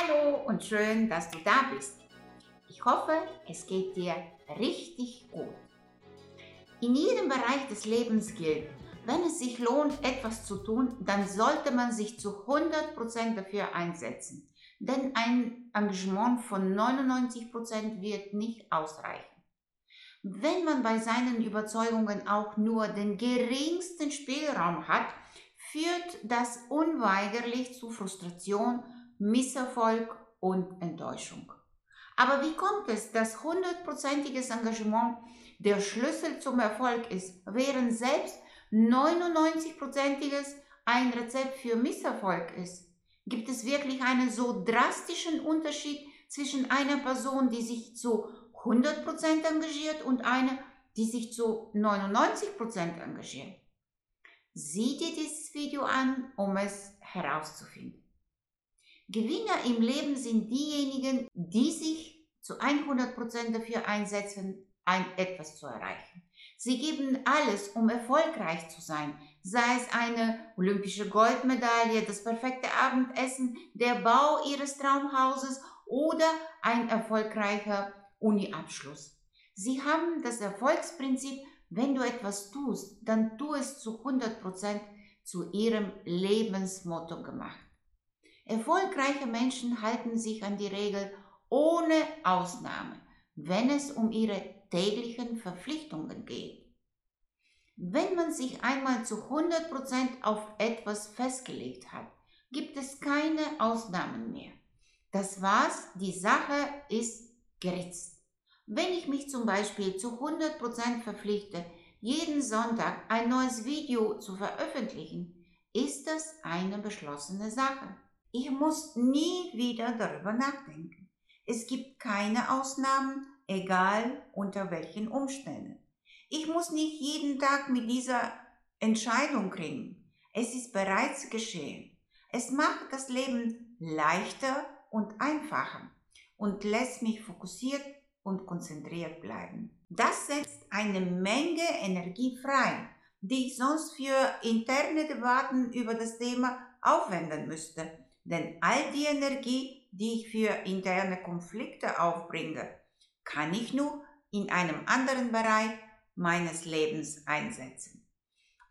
Hallo und schön, dass du da bist. Ich hoffe, es geht dir richtig gut. In jedem Bereich des Lebens gilt, wenn es sich lohnt, etwas zu tun, dann sollte man sich zu 100% dafür einsetzen. Denn ein Engagement von 99% wird nicht ausreichen. Wenn man bei seinen Überzeugungen auch nur den geringsten Spielraum hat, führt das unweigerlich zu Frustration, Misserfolg und Enttäuschung. Aber wie kommt es, dass hundertprozentiges Engagement der Schlüssel zum Erfolg ist, während selbst 99-prozentiges ein Rezept für Misserfolg ist? Gibt es wirklich einen so drastischen Unterschied zwischen einer Person, die sich zu 100% engagiert und einer, die sich zu 99% engagiert? Sieh dir dieses Video an, um es herauszufinden. Gewinner im Leben sind diejenigen, die sich zu 100% dafür einsetzen, ein etwas zu erreichen. Sie geben alles, um erfolgreich zu sein, sei es eine olympische Goldmedaille, das perfekte Abendessen, der Bau ihres Traumhauses oder ein erfolgreicher Uniabschluss. Sie haben das Erfolgsprinzip, wenn du etwas tust, dann tu es zu 100% zu ihrem Lebensmotto gemacht. Erfolgreiche Menschen halten sich an die Regel ohne Ausnahme, wenn es um ihre täglichen Verpflichtungen geht. Wenn man sich einmal zu 100% auf etwas festgelegt hat, gibt es keine Ausnahmen mehr. Das war's, die Sache ist geritzt. Wenn ich mich zum Beispiel zu 100% verpflichte, jeden Sonntag ein neues Video zu veröffentlichen, ist das eine beschlossene Sache. Ich muss nie wieder darüber nachdenken. Es gibt keine Ausnahmen, egal unter welchen Umständen. Ich muss nicht jeden Tag mit dieser Entscheidung ringen. Es ist bereits geschehen. Es macht das Leben leichter und einfacher und lässt mich fokussiert und konzentriert bleiben. Das setzt eine Menge Energie frei, die ich sonst für interne Debatten über das Thema aufwenden müsste denn all die Energie, die ich für interne Konflikte aufbringe, kann ich nur in einem anderen Bereich meines Lebens einsetzen.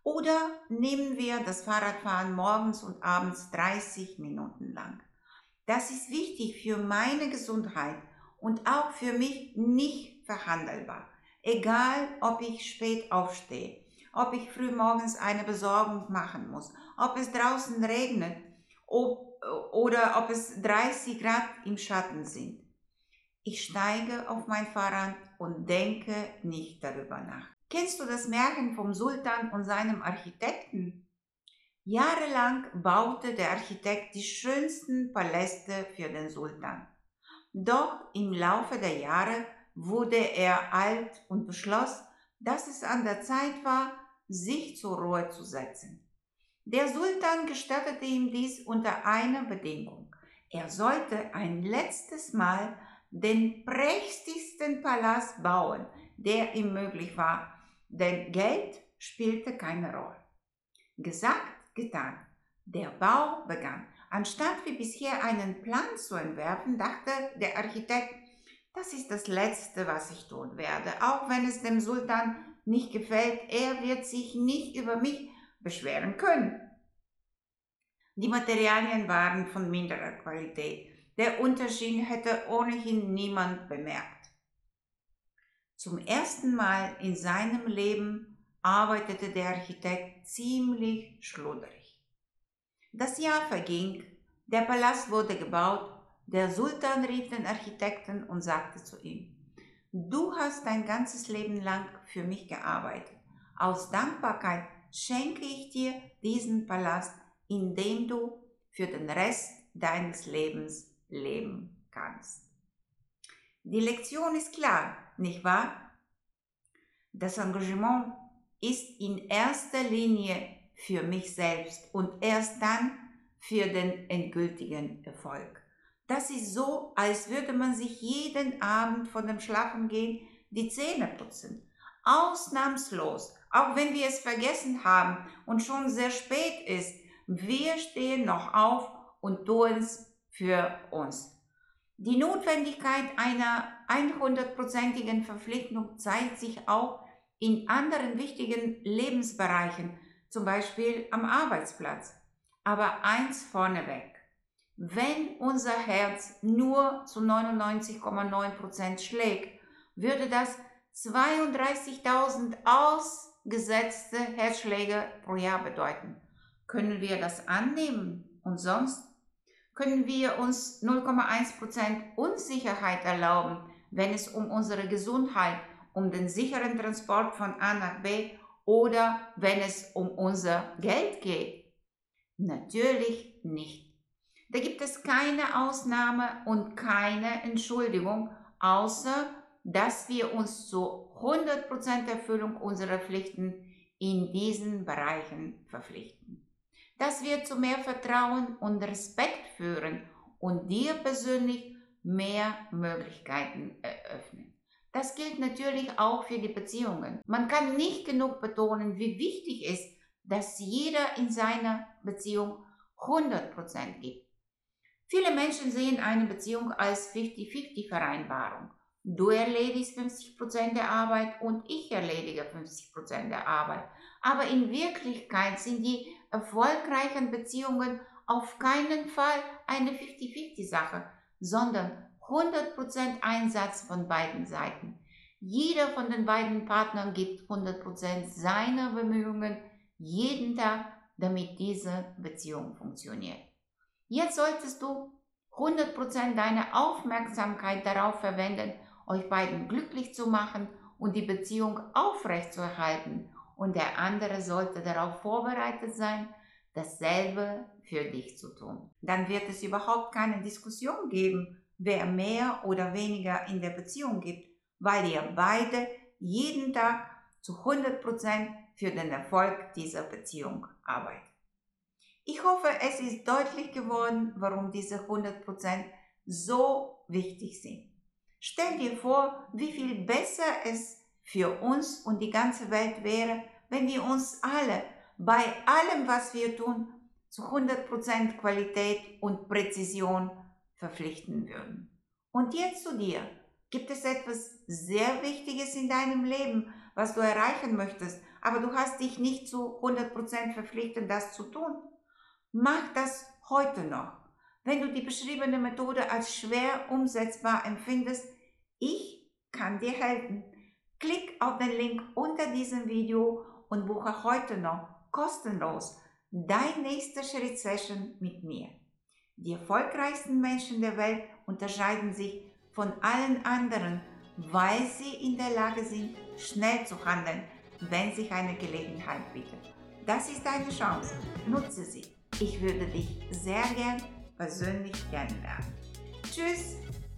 Oder nehmen wir das Fahrradfahren morgens und abends 30 Minuten lang. Das ist wichtig für meine Gesundheit und auch für mich nicht verhandelbar. Egal, ob ich spät aufstehe, ob ich früh morgens eine Besorgung machen muss, ob es draußen regnet, ob oder ob es 30 Grad im Schatten sind. Ich steige auf mein Fahrrad und denke nicht darüber nach. Kennst du das Märchen vom Sultan und seinem Architekten? Jahrelang baute der Architekt die schönsten Paläste für den Sultan. Doch im Laufe der Jahre wurde er alt und beschloss, dass es an der Zeit war, sich zur Ruhe zu setzen. Der Sultan gestattete ihm dies unter einer Bedingung. Er sollte ein letztes Mal den prächtigsten Palast bauen, der ihm möglich war, denn Geld spielte keine Rolle. Gesagt, getan. Der Bau begann. Anstatt wie bisher einen Plan zu entwerfen, dachte der Architekt, das ist das Letzte, was ich tun werde, auch wenn es dem Sultan nicht gefällt, er wird sich nicht über mich beschweren können. Die Materialien waren von minderer Qualität. Der Unterschied hätte ohnehin niemand bemerkt. Zum ersten Mal in seinem Leben arbeitete der Architekt ziemlich schludrig. Das Jahr verging, der Palast wurde gebaut, der Sultan rief den Architekten und sagte zu ihm, Du hast dein ganzes Leben lang für mich gearbeitet. Aus Dankbarkeit schenke ich dir diesen Palast, in dem du für den Rest deines Lebens leben kannst. Die Lektion ist klar, nicht wahr? Das Engagement ist in erster Linie für mich selbst und erst dann für den endgültigen Erfolg. Das ist so, als würde man sich jeden Abend von dem Schlafengehen die Zähne putzen. Ausnahmslos, auch wenn wir es vergessen haben und schon sehr spät ist, wir stehen noch auf und tun es für uns. Die Notwendigkeit einer 100%igen Verpflichtung zeigt sich auch in anderen wichtigen Lebensbereichen, zum Beispiel am Arbeitsplatz. Aber eins vorneweg. Wenn unser Herz nur zu 99,9% schlägt, würde das 32.000 ausgesetzte Herzschläge pro Jahr bedeuten. Können wir das annehmen? Und sonst? Können wir uns 0,1% Unsicherheit erlauben, wenn es um unsere Gesundheit, um den sicheren Transport von A nach B oder wenn es um unser Geld geht? Natürlich nicht. Da gibt es keine Ausnahme und keine Entschuldigung, außer dass wir uns zu 100% Erfüllung unserer Pflichten in diesen Bereichen verpflichten. Das wird zu mehr Vertrauen und Respekt führen und dir persönlich mehr Möglichkeiten eröffnen. Das gilt natürlich auch für die Beziehungen. Man kann nicht genug betonen, wie wichtig es ist, dass jeder in seiner Beziehung 100% gibt. Viele Menschen sehen eine Beziehung als 50-50-Vereinbarung. Du erledigst 50% der Arbeit und ich erledige 50% der Arbeit. Aber in Wirklichkeit sind die erfolgreichen Beziehungen auf keinen Fall eine 50-50-Sache, sondern 100% Einsatz von beiden Seiten. Jeder von den beiden Partnern gibt 100% seiner Bemühungen jeden Tag, damit diese Beziehung funktioniert. Jetzt solltest du 100% deine Aufmerksamkeit darauf verwenden, euch beiden glücklich zu machen und die Beziehung aufrechtzuerhalten. Und der andere sollte darauf vorbereitet sein, dasselbe für dich zu tun. Dann wird es überhaupt keine Diskussion geben, wer mehr oder weniger in der Beziehung gibt, weil ihr beide jeden Tag zu 100% für den Erfolg dieser Beziehung arbeitet. Ich hoffe, es ist deutlich geworden, warum diese 100% so wichtig sind. Stell dir vor, wie viel besser es für uns und die ganze Welt wäre, wenn wir uns alle bei allem, was wir tun, zu 100% Qualität und Präzision verpflichten würden. Und jetzt zu dir. Gibt es etwas sehr Wichtiges in deinem Leben, was du erreichen möchtest, aber du hast dich nicht zu 100% verpflichtet, das zu tun? Mach das heute noch. Wenn du die beschriebene Methode als schwer umsetzbar empfindest, ich kann dir helfen. Klick auf den Link unter diesem Video und buche heute noch kostenlos dein nächster Schritt-Session mit mir. Die erfolgreichsten Menschen der Welt unterscheiden sich von allen anderen, weil sie in der Lage sind, schnell zu handeln, wenn sich eine Gelegenheit bietet. Das ist deine Chance. Nutze sie. Ich würde dich sehr gern persönlich kennenlernen. Tschüss